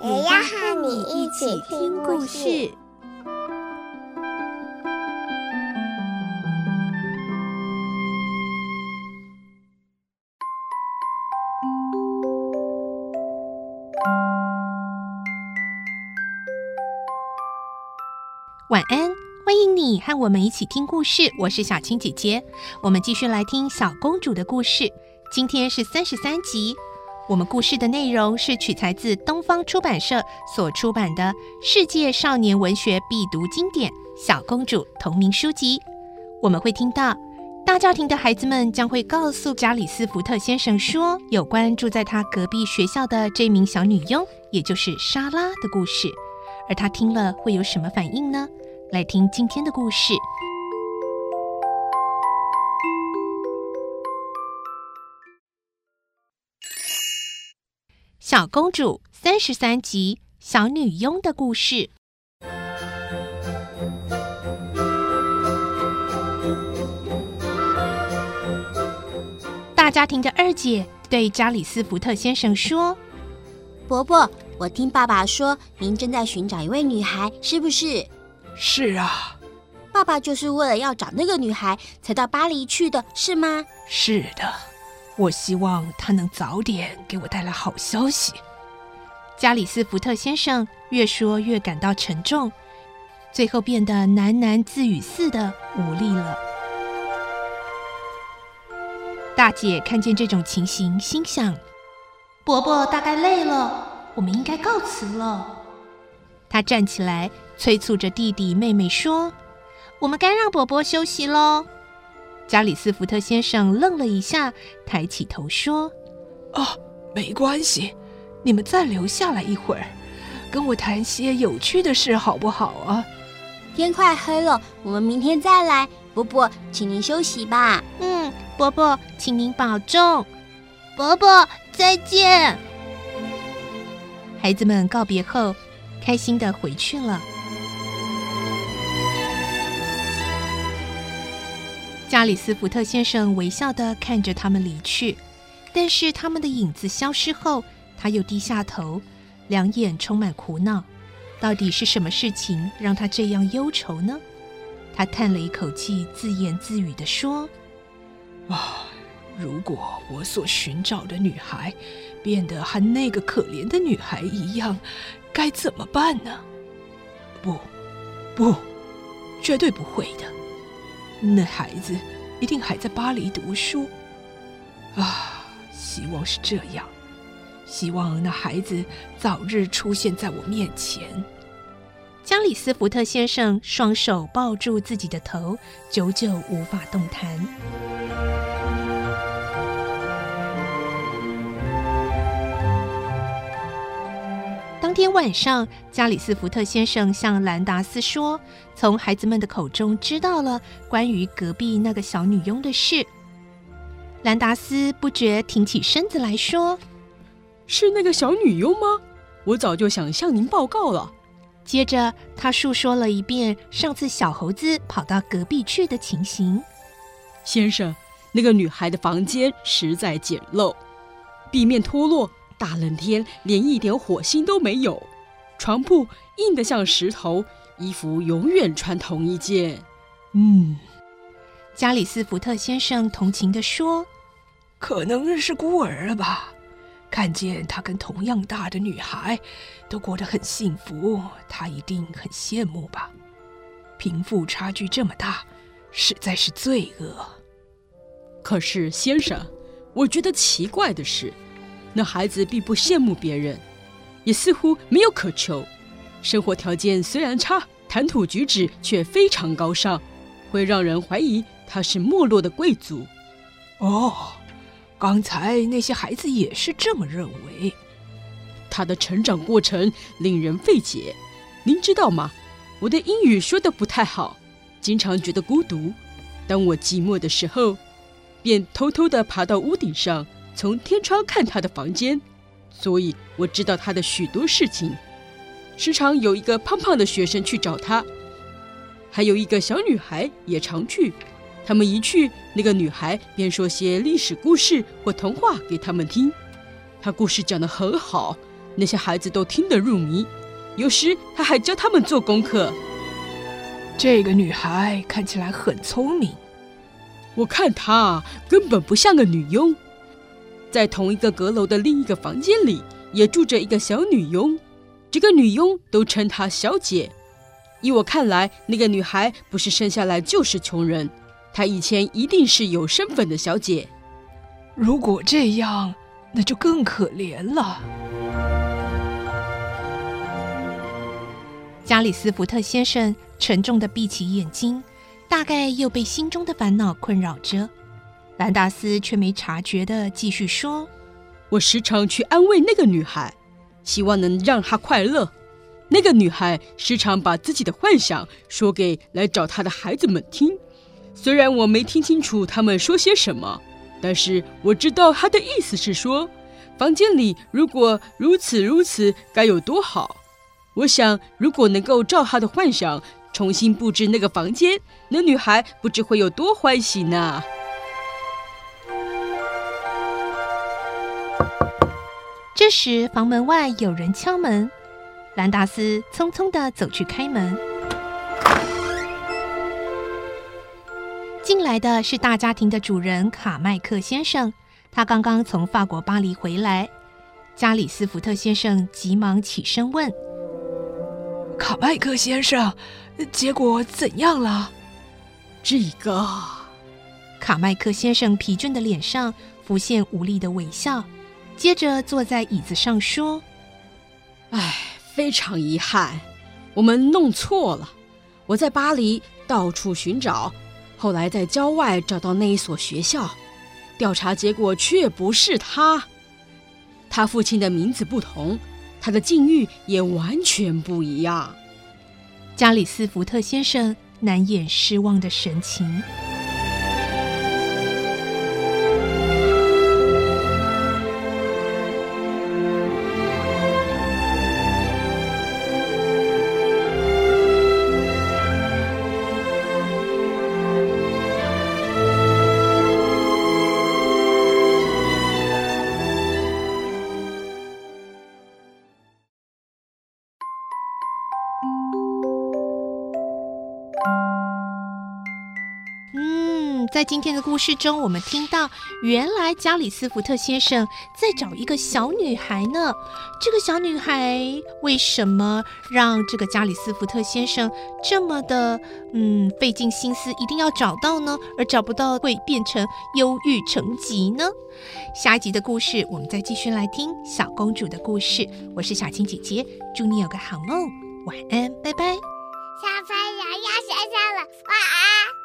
也要和你一起听故事。晚安，欢迎你和我们一起听故事。我是小青姐姐，我们继续来听小公主的故事。今天是三十三集。我们故事的内容是取材自东方出版社所出版的《世界少年文学必读经典》小公主同名书籍。我们会听到大家庭的孩子们将会告诉加里斯福特先生说，有关住在他隔壁学校的这名小女佣，也就是莎拉的故事。而他听了会有什么反应呢？来听今天的故事，《小公主》三十三集《小女佣的故事》。大家庭的二姐对加里斯福特先生说：“伯伯。”我听爸爸说，您正在寻找一位女孩，是不是？是啊，爸爸就是为了要找那个女孩才到巴黎去的，是吗？是的，我希望他能早点给我带来好消息。加里斯福特先生越说越感到沉重，最后变得喃喃自语似的无力了。大姐看见这种情形，心想：伯伯大概累了。我们应该告辞了。她站起来，催促着弟弟妹妹说：“我们该让伯伯休息喽。”加里斯福特先生愣了一下，抬起头说：“哦，没关系，你们再留下来一会儿，跟我谈些有趣的事，好不好啊？”天快黑了，我们明天再来。伯伯，请您休息吧。嗯，伯伯，请您保重。伯伯，再见。孩子们告别后，开心的回去了。加里斯福特先生微笑地看着他们离去，但是他们的影子消失后，他又低下头，两眼充满苦恼。到底是什么事情让他这样忧愁呢？他叹了一口气，自言自语地说：“啊。”如果我所寻找的女孩变得和那个可怜的女孩一样，该怎么办呢？不，不，绝对不会的。那孩子一定还在巴黎读书。啊，希望是这样。希望那孩子早日出现在我面前。加里斯福特先生双手抱住自己的头，久久无法动弹。天晚上，加里斯福特先生向兰达斯说：“从孩子们的口中知道了关于隔壁那个小女佣的事。”兰达斯不觉挺起身子来说：“是那个小女佣吗？我早就想向您报告了。”接着，他述说了一遍上次小猴子跑到隔壁去的情形。先生，那个女孩的房间实在简陋，壁面脱落。大冷天，连一点火星都没有，床铺硬得像石头，衣服永远穿同一件。嗯，加里斯福特先生同情地说：“可能是孤儿了吧？看见他跟同样大的女孩都过得很幸福，他一定很羡慕吧？贫富差距这么大，实在是罪恶。可是，先生，我觉得奇怪的是。”那孩子并不羡慕别人，也似乎没有渴求。生活条件虽然差，谈吐举止却非常高尚，会让人怀疑他是没落的贵族。哦，刚才那些孩子也是这么认为。他的成长过程令人费解。您知道吗？我的英语说得不太好，经常觉得孤独。当我寂寞的时候，便偷偷地爬到屋顶上，从天窗看他的房间。所以我知道他的许多事情。时常有一个胖胖的学生去找他，还有一个小女孩也常去。他们一去，那个女孩便说些历史故事或童话给他们听。她故事讲得很好，那些孩子都听得入迷。有时她还教他们做功课。这个女孩看起来很聪明，我看她根本不像个女佣。在同一个阁楼的另一个房间里，也住着一个小女佣。这个女佣都称她小姐。依我看来，那个女孩不是生下来就是穷人。她以前一定是有身份的小姐。如果这样，那就更可怜了。加里斯福特先生沉重的闭起眼睛，大概又被心中的烦恼困扰着。兰达斯却没察觉地继续说：“我时常去安慰那个女孩，希望能让她快乐。那个女孩时常把自己的幻想说给来找她的孩子们听。”虽然我没听清楚他们说些什么，但是我知道她的意思是说，房间里如果如此如此，该有多好。我想，如果能够照她的幻想重新布置那个房间，那女孩不知会有多欢喜呢。这时，房门外有人敲门，兰达斯匆匆的走去开门。进来的是大家庭的主人卡麦克先生，他刚刚从法国巴黎回来。加里斯福特先生急忙起身问：“卡麦克先生，结果怎样了？”这个，卡麦克先生疲倦的脸上浮现无力的微笑，接着坐在椅子上说：“唉，非常遗憾，我们弄错了。我在巴黎到处寻找。”后来在郊外找到那一所学校，调查结果却不是他。他父亲的名字不同，他的境遇也完全不一样。加里斯福特先生难掩失望的神情。在今天的故事中，我们听到，原来加里斯福特先生在找一个小女孩呢。这个小女孩为什么让这个加里斯福特先生这么的嗯费尽心思，一定要找到呢？而找不到会变成忧郁成疾呢？下一集的故事，我们再继续来听小公主的故事。我是小青姐姐，祝你有个好梦，晚安，拜拜。小朋友要睡觉了，晚安。